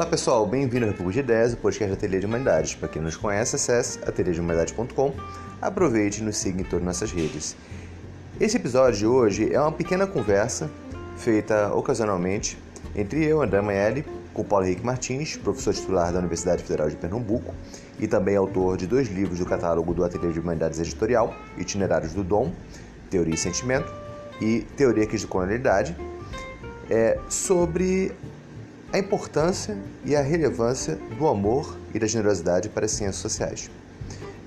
Olá pessoal, bem-vindo ao República de Ideias, o podcast da Ateliê de Humanidades. Para quem nos conhece, acesse ateliêdehumanidades.com, aproveite e nos siga em todas as nossas redes. Esse episódio de hoje é uma pequena conversa feita ocasionalmente entre eu, André Manelli, com Paulo Henrique Martins, professor titular da Universidade Federal de Pernambuco e também autor de dois livros do catálogo do Ateliê de Humanidades Editorial, Itinerários do Dom, Teoria e Sentimento e Teoria Crise de Colonialidade, é, sobre a importância e a relevância do amor e da generosidade para as ciências sociais.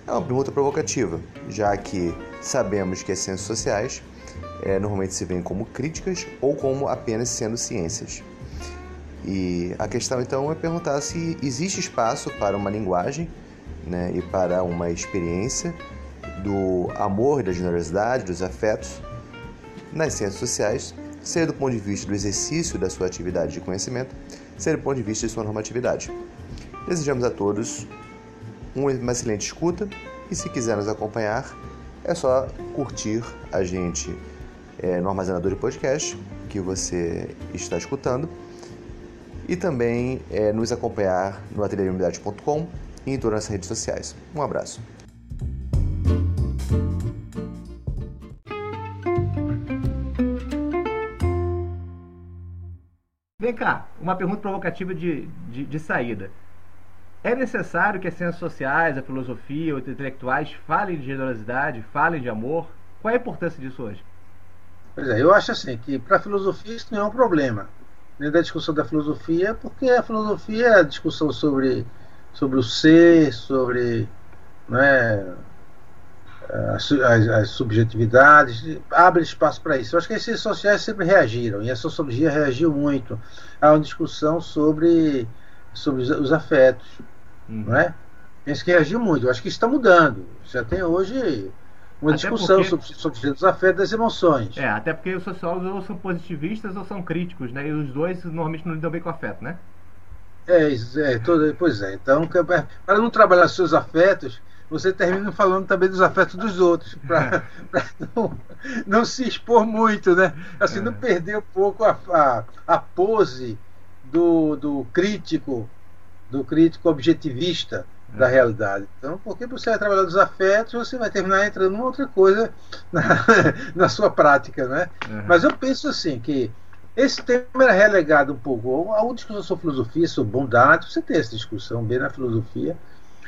É uma pergunta provocativa, já que sabemos que as ciências sociais é, normalmente se veem como críticas ou como apenas sendo ciências. E a questão então é perguntar se existe espaço para uma linguagem né, e para uma experiência do amor e da generosidade, dos afetos nas ciências sociais, seja do ponto de vista do exercício da sua atividade de conhecimento, seja do ponto de vista de sua normatividade. Desejamos a todos uma excelente escuta e se quiser nos acompanhar, é só curtir a gente é, no armazenador de podcast que você está escutando e também é, nos acompanhar no ateliêunidade.com e em todas as redes sociais. Um abraço. Vem cá, uma pergunta provocativa de, de, de, saída. É necessário que as ciências sociais, a filosofia, os intelectuais falem de generosidade, falem de amor? Qual é a importância disso hoje? Pois é, eu acho assim que para a filosofia isso não é um problema. Nem da discussão da filosofia, porque a filosofia é a discussão sobre, sobre o ser, sobre né, as, as, as, subjetividades, abre espaço para isso. Eu acho que as ciências sociais sempre reagiram, e a sociologia reagiu muito a uma discussão sobre, sobre os, os afetos. Uhum. Não é? Penso que reagiu muito. Eu acho que está mudando. Já tem hoje uma até discussão porque... sobre, sobre os afetos das emoções. É, até porque os sociólogos ou são positivistas ou são críticos, né? E os dois normalmente não lidam bem com afeto, né? É, é todo, pois é. Então, para não trabalhar seus afetos, você termina falando também dos afetos dos outros, para não, não, se expor muito, né? Assim, é. não perder um pouco a, a, a pose do, do crítico, do crítico objetivista da realidade. Então, porque você vai trabalhar dos afetos, você vai terminar entrando em outra coisa na, na sua prática, né? Uhum. Mas eu penso assim que esse tema era relegado um pouco a uma discussão sobre filosofia, sobre bondade, você tem essa discussão bem na filosofia,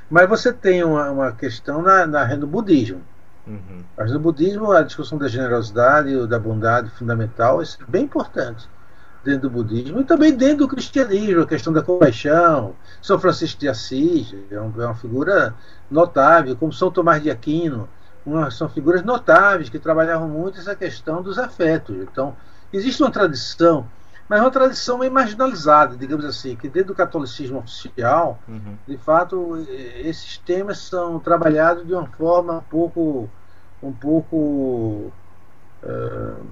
mas você tem uma, uma questão na, na, no budismo. Uhum. Mas no budismo a discussão da generosidade, da bondade fundamental, isso é bem importante dentro do budismo e também dentro do cristianismo, a questão da compaixão. São Francisco de Assis é, um, é uma figura notável, como São Tomás de Aquino, uma, são figuras notáveis que trabalhavam muito essa questão dos afetos. Então, existe uma tradição, mas uma tradição meio marginalizada, digamos assim, que dentro do catolicismo oficial, uhum. de fato, esses temas são trabalhados de uma forma um pouco, um pouco uh,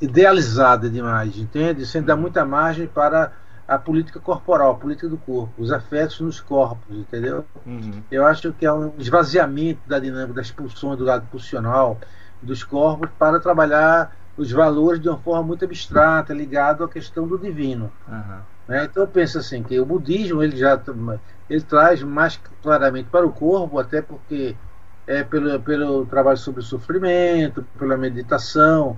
idealizada demais, entende? Sem dar muita margem para a política corporal, a política do corpo, os afetos nos corpos, entendeu? Uhum. Eu acho que é um esvaziamento da dinâmica das pulsões do lado pulsional dos corpos para trabalhar os valores de uma forma muito abstrata, ligado à questão do divino. Uhum. Né? Então eu penso assim que o budismo ele já ele traz mais claramente para o corpo, até porque é pelo, pelo trabalho sobre o sofrimento, pela meditação,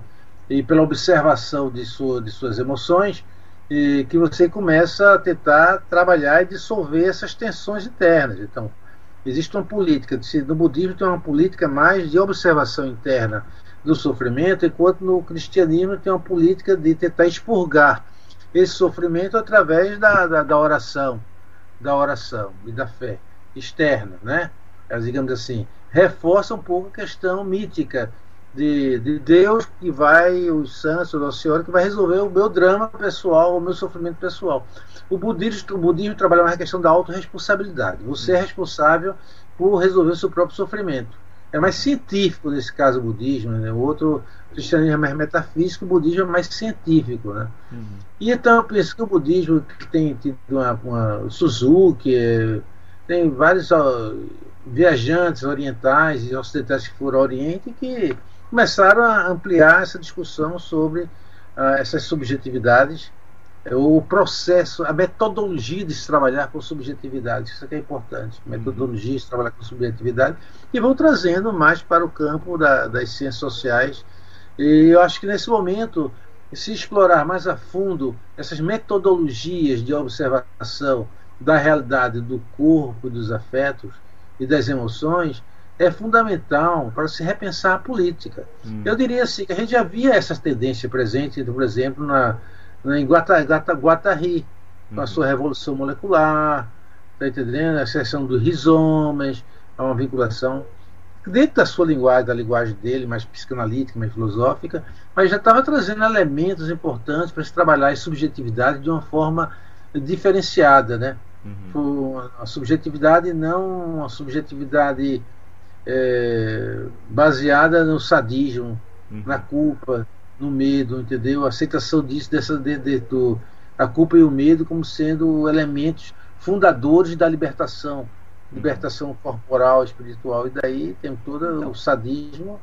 e pela observação de, sua, de suas emoções, e que você começa a tentar trabalhar e dissolver essas tensões internas. Então, existe uma política, no budismo tem uma política mais de observação interna do sofrimento, enquanto no cristianismo tem uma política de tentar expurgar esse sofrimento através da, da, da oração, da oração e da fé externa, né? Digamos assim, reforça um pouco a questão mítica de, de Deus que vai, os santos, Nossa Senhora, que vai resolver o meu drama pessoal, o meu sofrimento pessoal. O budismo, o budismo trabalha mais a questão da autorresponsabilidade. Você é responsável por resolver o seu próprio sofrimento. É mais científico nesse caso o budismo, né? o outro o cristianismo é mais metafísico, o budismo é mais científico. Né? Uhum. E então eu penso que o budismo tem tido uma, uma Suzuki, é, tem vários ó, viajantes orientais e ocidentais que foram ao Oriente que começaram a ampliar essa discussão sobre uh, essas subjetividades o processo, a metodologia de se trabalhar com subjetividade. Isso é, é importante. Uhum. Metodologia de se trabalhar com subjetividade. E vão trazendo mais para o campo da, das ciências sociais. E eu acho que nesse momento, se explorar mais a fundo essas metodologias de observação da realidade do corpo, dos afetos e das emoções, é fundamental para se repensar a política. Hum. Eu diria assim, que a gente já via essa tendência presente, por exemplo, na, em Guata, Guata, Guatari, com a uhum. sua revolução molecular, tá entendendo? a seção dos rizomas, é uma vinculação dentro da sua linguagem, da linguagem dele, mais psicanalítica, mais filosófica, mas já estava trazendo elementos importantes para se trabalhar a subjetividade de uma forma diferenciada, né? Uhum. A subjetividade não uma subjetividade é, baseada no sadismo, uhum. na culpa, no medo, entendeu? A aceitação disso, dessa, de, de, do, a culpa e o medo como sendo elementos fundadores da libertação, libertação corporal, espiritual, e daí tem todo o sadismo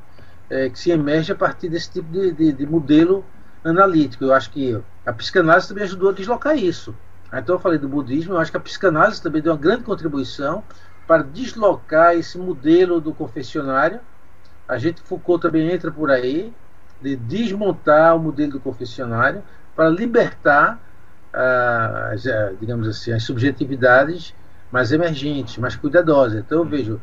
é, que se emerge a partir desse tipo de, de, de, modelo analítico. Eu acho que a psicanálise também ajudou a deslocar isso. Então eu falei do budismo, eu acho que a psicanálise também deu uma grande contribuição para deslocar esse modelo do confessionário. A gente Foucault também entra por aí, de desmontar o modelo do confessionário para libertar, ah, as, ah, digamos assim, as subjetividades mais emergentes, mais cuidadosas. Então eu vejo,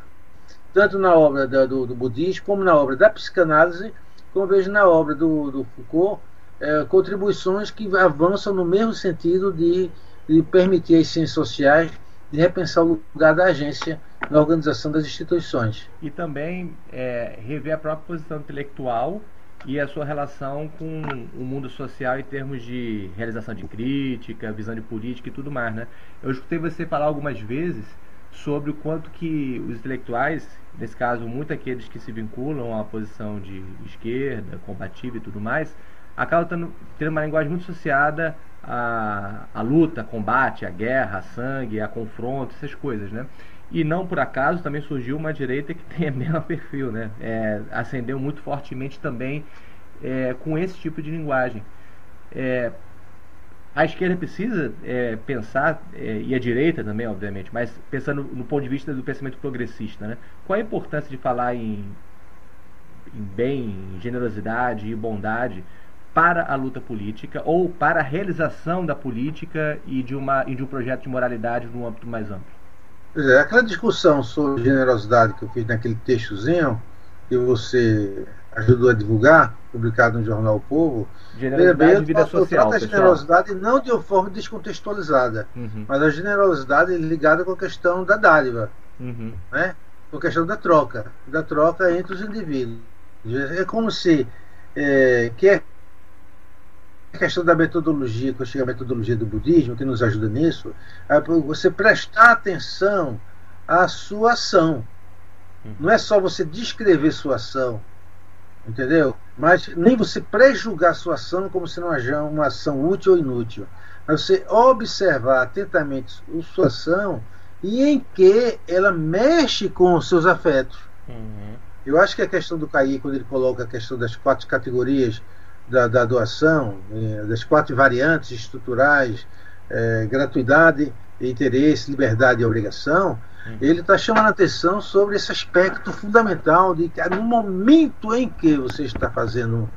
tanto na obra do, do, budismo, como na obra da psicanálise, como vejo na obra do, do Foucault, é, contribuições que avançam no mesmo sentido de, de permitir as ciências sociais de repensar o lugar da agência na organização das instituições. E também é, rever a própria posição intelectual e a sua relação com o mundo social em termos de realização de crítica, visão de política e tudo mais, né? Eu escutei você falar algumas vezes sobre o quanto que os intelectuais, nesse caso, muito aqueles que se vinculam à posição de esquerda, combativa e tudo mais, acabam tendo, tendo uma linguagem muito associada a, a luta, combate, a guerra, a sangue, a confronto, essas coisas, né? E não por acaso também surgiu uma direita que tem o mesmo perfil, né? É, ascendeu muito fortemente também é, com esse tipo de linguagem. É, a esquerda precisa é, pensar, é, e a direita também, obviamente, mas pensando no ponto de vista do pensamento progressista, né? Qual a importância de falar em, em bem, generosidade e bondade para a luta política ou para a realização da política e de, uma, e de um projeto de moralidade num âmbito mais amplo? É, aquela discussão sobre generosidade que eu fiz naquele textozinho que você ajudou a divulgar, publicado no jornal o Povo, generosidade bem, vida social, a generosidade não de uma forma descontextualizada, uhum. mas a generosidade ligada com a questão da dádiva, uhum. né? com a questão da troca, da troca entre os indivíduos. É como se é, quer a questão da metodologia, quando chega a metodologia do budismo, que nos ajuda nisso, é você prestar atenção à sua ação. Não é só você descrever sua ação, entendeu? Mas nem você prejulgar sua ação como se não uma ação útil ou inútil. Mas você observar atentamente a sua ação e em que ela mexe com os seus afetos. Uhum. Eu acho que a questão do Caí, quando ele coloca a questão das quatro categorias da, da doação, eh, das quatro variantes estruturais, é, gratuidade, interesse, liberdade e obrigação, uhum. ele está chamando a atenção sobre esse aspecto fundamental de que no momento em que você está fazendo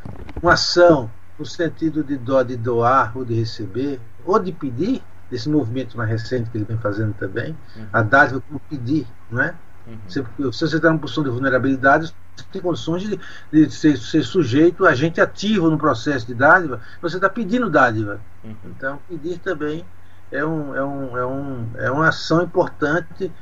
uma ação no sentido de, do, de doar ou de receber, ou de pedir, esse movimento mais recente que ele vem fazendo também, uhum. a dádiva como pedir, não é? Uhum. Se, se você está numa posição de vulnerabilidade, você tem condições de, de ser, ser, sujeito, agente ativo no processo de dádiva, você está pedindo dádiva. Uhum. Então, pedir também é, um, é, um, é, um, é uma ação importante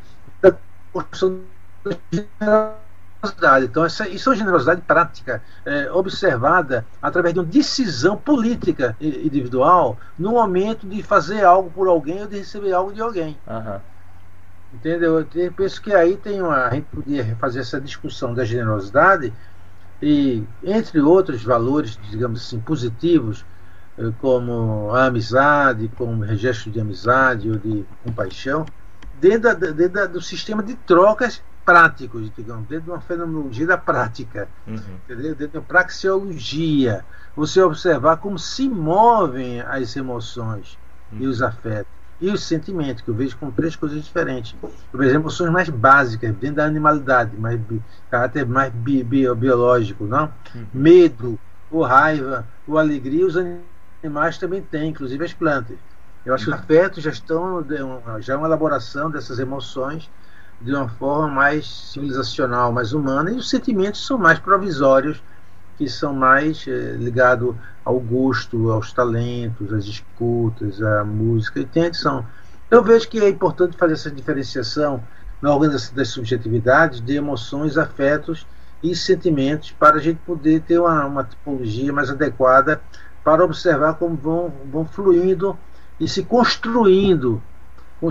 da construção da generosidade. Então, essa, isso é uma generosidade prática, é, observada através de uma decisão política individual no momento de fazer algo por alguém ou de receber algo de alguém. Uhum. Entendeu? Eu penso que aí tem uma. A gente podia fazer essa discussão da generosidade e, entre outros valores, digamos assim, positivos, eh, como a amizade, como gesto de amizade ou de compaixão, dentro, da, dentro do sistema de trocas práticos, digamos, dentro de uma fenomenologia da prática, uhum. entendeu? dentro da praxeologia. Você observar como se movem as emoções uhum. e os afetos e os sentimentos, que eu vejo como três coisas diferentes. Eu vejo emoções mais básicas, dentro da animalidade, mais caráter mais bi, bi, biológico, não? Uhum. Medo, ou raiva, ou alegria, os animais também têm, inclusive as plantas. Eu acho que os afetos já estão já é uma elaboração dessas emoções de uma forma mais civilizacional, mais humana, e os sentimentos são mais provisórios, que são mais eh, ligados ao gosto, aos talentos, às escutas, à música, e tem são. Eu vejo que é importante fazer essa diferenciação na organização das subjetividades de emoções, afetos e sentimentos para a gente poder ter uma, uma tipologia mais adequada para observar como vão, vão fluindo e se construindo,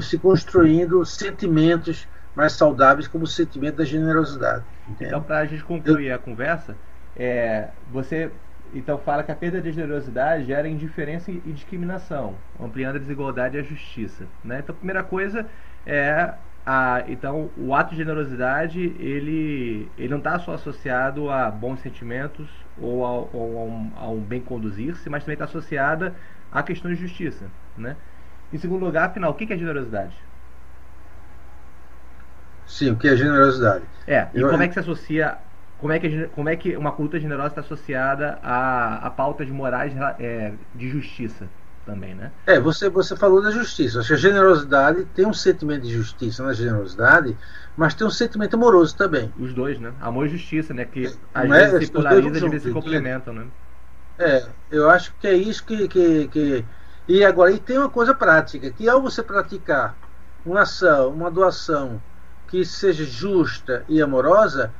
se construindo sentimentos mais saudáveis como o sentimento da generosidade. Entende? Então, para a gente concluir Eu... a conversa, é, você então fala que a perda de generosidade gera indiferença e discriminação, ampliando a desigualdade e a justiça. Né? Então, a primeira coisa é a, então o ato de generosidade ele, ele não está só associado a bons sentimentos ou, a, ou a, um, a um bem conduzir-se, mas também está associada a questões de justiça. Né? Em segundo lugar, afinal, o que é generosidade? Sim, o que é generosidade? É, e Eu... como é que se associa como é que, como é que uma cultura generosa está associada a, a pautas morais é, de justiça também, né? É, você, você falou da justiça. Acho que a generosidade tem um sentimento de justiça na generosidade, mas tem um sentimento amoroso também. Os dois, né? Amor e justiça, né? Que às vezes se polariza, às vezes se complementam, né? É, eu acho que é isso que, que, que... E agora, e tem uma coisa prática, que ao você praticar uma ação, uma doação que seja justa e amorosa,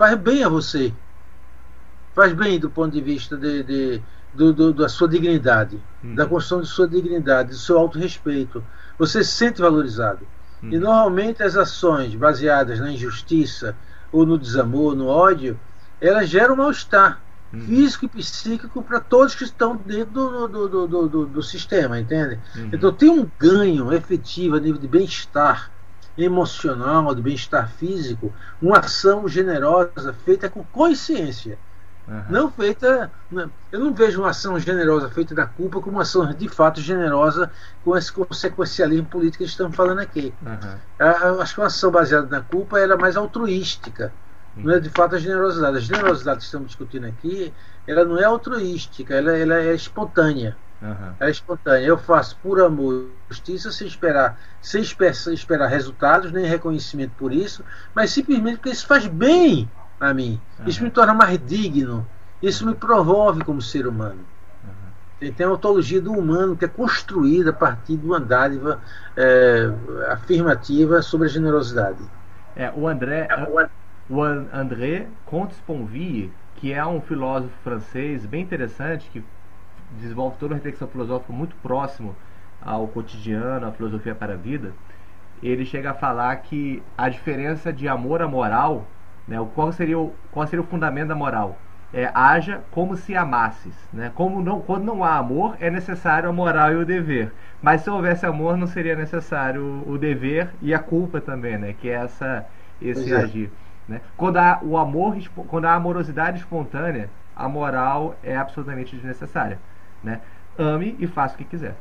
faz bem a você. Faz bem do ponto de vista de, de do, do, da sua dignidade, uhum. da construção de sua dignidade, do seu autorrespeito. Você se sente valorizado. Uhum. E normalmente as ações baseadas na injustiça ou no desamor, no ódio, elas geram mal-estar uhum. físico e psíquico para todos que estão dentro do, do, do, do sistema, entende? Uhum. Então tem um ganho efetivo a nível de bem-estar emocional, de bem-estar físico, uma ação generosa feita com consciência. Uhum. Não feita. Eu não vejo uma ação generosa feita da culpa como uma ação de fato generosa com esse consequencialismo político que estamos falando aqui. Uhum. Acho que uma ação baseada na culpa era mais altruística. Uhum. Não é de fato a generosidade. A generosidade que estamos discutindo aqui, ela não é altruística, ela, ela é espontânea. Uhum. É espontânea. Eu faço por amor e justiça sem esperar, sem esperar resultados, nem reconhecimento por isso, mas simplesmente porque isso faz bem a mim. Uhum. Isso me torna mais digno. Isso me promove como ser humano. Uhum. Tem a ontologia do humano que é construída a partir de uma dádiva é, afirmativa sobre a generosidade. É, o André, o André Comte-Sponville, que é um filósofo francês bem interessante, que desenvolve toda uma reflexão filosófica muito próximo ao cotidiano, à filosofia para a vida, ele chega a falar que a diferença de amor a moral, né, qual, seria o, qual seria o fundamento da moral? É, haja como se amasses. Né? Como não, quando não há amor, é necessário a moral e o dever. Mas se houvesse amor, não seria necessário o dever e a culpa também, né? que é essa, esse é. agir. Né? Quando há o amor, quando há a amorosidade espontânea, a moral é absolutamente desnecessária. Né? Ame e faça o que quiser.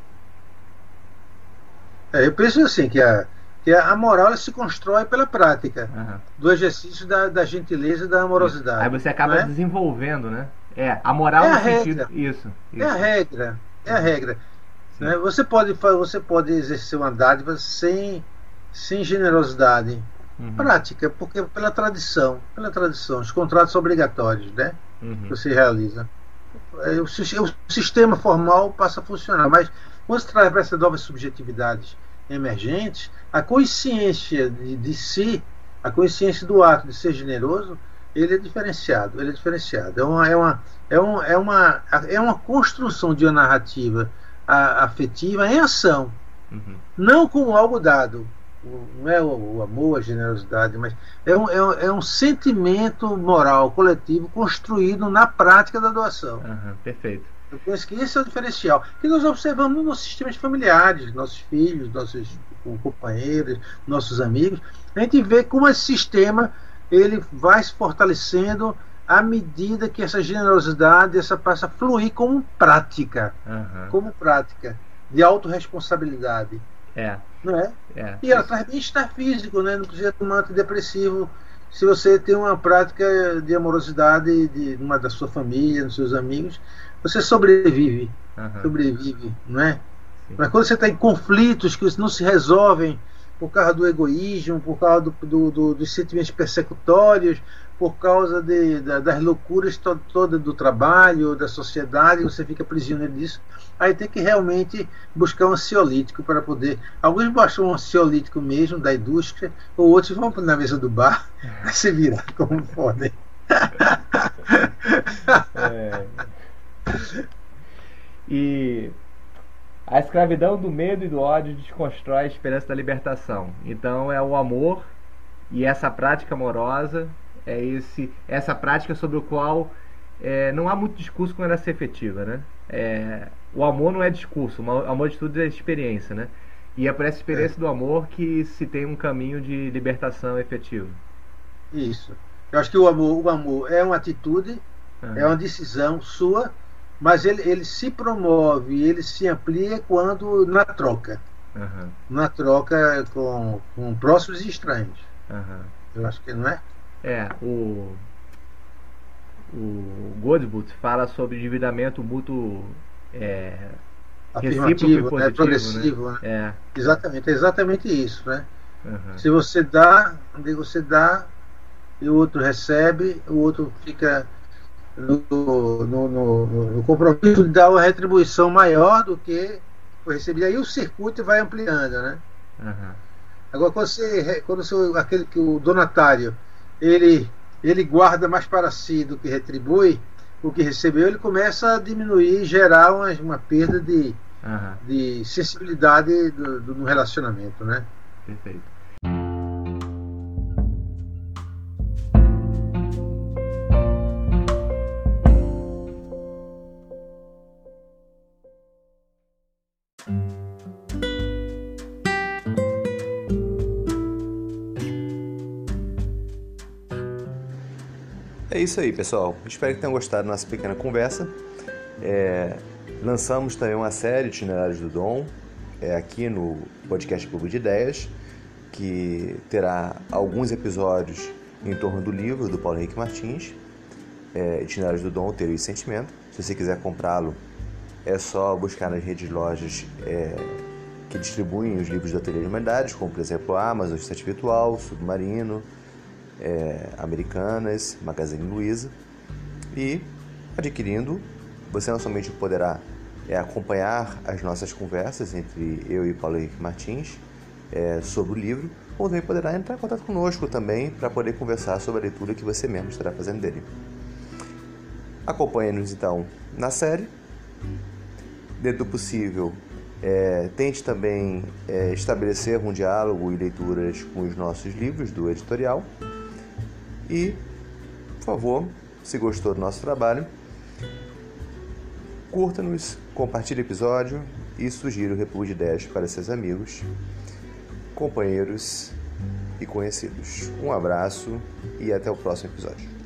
É, eu penso assim que a, que a moral se constrói pela prática uhum. do exercício da, da, gentileza e da amorosidade. Aí você acaba é? desenvolvendo, né? É, a moral é a regra. Isso, isso, É a regra. É a regra. Né? Você, pode, você pode exercer uma dádiva sem, sem generosidade. Uhum. Prática, porque pela tradição, pela tradição, os contratos obrigatórios, né? Uhum. Que você realiza. É, o, o sistema formal passa a funcionar. Mas quando se traz para essas novas subjetividades emergentes, a consciência de, de si, a consciência do ato de ser generoso, ele é diferenciado. Ele é diferenciado. É uma, é uma, é uma, é uma, é uma construção de uma narrativa afetiva em ação, uhum. não como algo dado, não é o, amor, a generosidade, mas é um, é um, é um sentimento moral coletivo construído na prática da doação. Uhum, perfeito. Eu penso que esse é o diferencial que nós observamos nos nossos sistemas familiares, nossos filhos, nossos companheiros, nossos amigos. A gente vê como esse sistema ele vai se fortalecendo à medida que essa generosidade essa passa a fluir como prática, uhum. como prática de autorresponsabilidade. É. Não é? é. E ela traz bem-estar físico, né? Não precisa tomar antidepressivo se você tem uma prática de amorosidade de uma da sua família, dos seus amigos, você sobrevive. Uhum. Sobrevive, não é? Sim. Mas quando você está em conflitos que não se resolvem por causa do egoísmo, por causa do, do, do, dos sentimentos persecutórios, por causa de, da, das loucuras to, todas do trabalho, da sociedade, você fica prisioneiro disso. Aí tem que realmente buscar um ansiolítico para poder. Alguns baixam um ansiolítico mesmo da indústria, ou outros vão na mesa do bar se virar como podem. É. E a escravidão do medo e do ódio desconstrói a esperança da libertação. Então é o amor e essa prática amorosa é esse essa prática sobre o qual é, não há muito discurso com ela ser efetiva, né? É, o amor não é discurso, o amor de tudo é experiência, né? E é por essa experiência é. do amor que se tem um caminho de libertação efetivo. Isso. Eu acho que o amor, o amor é uma atitude, uhum. é uma decisão sua, mas ele, ele se promove, ele se amplia quando na troca. Uhum. Na troca com, com próximos e estranhos. Uhum. Eu acho que não é? É, o o Godbout fala sobre endividamento mútuo é, afirmativo, né? progressivo. Né? É. Exatamente, é exatamente isso. Né? Uhum. Se você dá, você dá e o outro recebe, o outro fica no, no, no, no compromisso de dar uma retribuição maior do que foi recebido. Aí o circuito vai ampliando. Né? Uhum. Agora, quando, você, quando você, aquele que o donatário ele ele guarda mais para si do que retribui o que recebeu, ele começa a diminuir, gerar uma, uma perda de, uhum. de sensibilidade do, do, no relacionamento, né? Perfeito. É isso aí, pessoal. Espero que tenham gostado da nossa pequena conversa. É, lançamos também uma série de itinerários do Dom é, aqui no podcast Clube de Ideias, que terá alguns episódios em torno do livro do Paulo Henrique Martins, é, Itinerários do Dom, Ter e Sentimento. Se você quiser comprá-lo, é só buscar nas redes de lojas é, que distribuem os livros da Ateliê de Humanidades, como por exemplo a Amazon, Estante Virtual, Submarino, é, Americanas, Magazine Luiza. E adquirindo, você não somente poderá é, acompanhar as nossas conversas entre eu e Paulo Henrique Martins é, sobre o livro, ou também poderá entrar em contato conosco também para poder conversar sobre a leitura que você mesmo estará fazendo dele. Acompanhe-nos então na série. Dentro do possível, é, tente também é, estabelecer um diálogo e leituras com os nossos livros do editorial. E, por favor, se gostou do nosso trabalho, curta-nos, compartilhe o episódio e sugira o Repúblico de Ideias para seus amigos, companheiros e conhecidos. Um abraço e até o próximo episódio.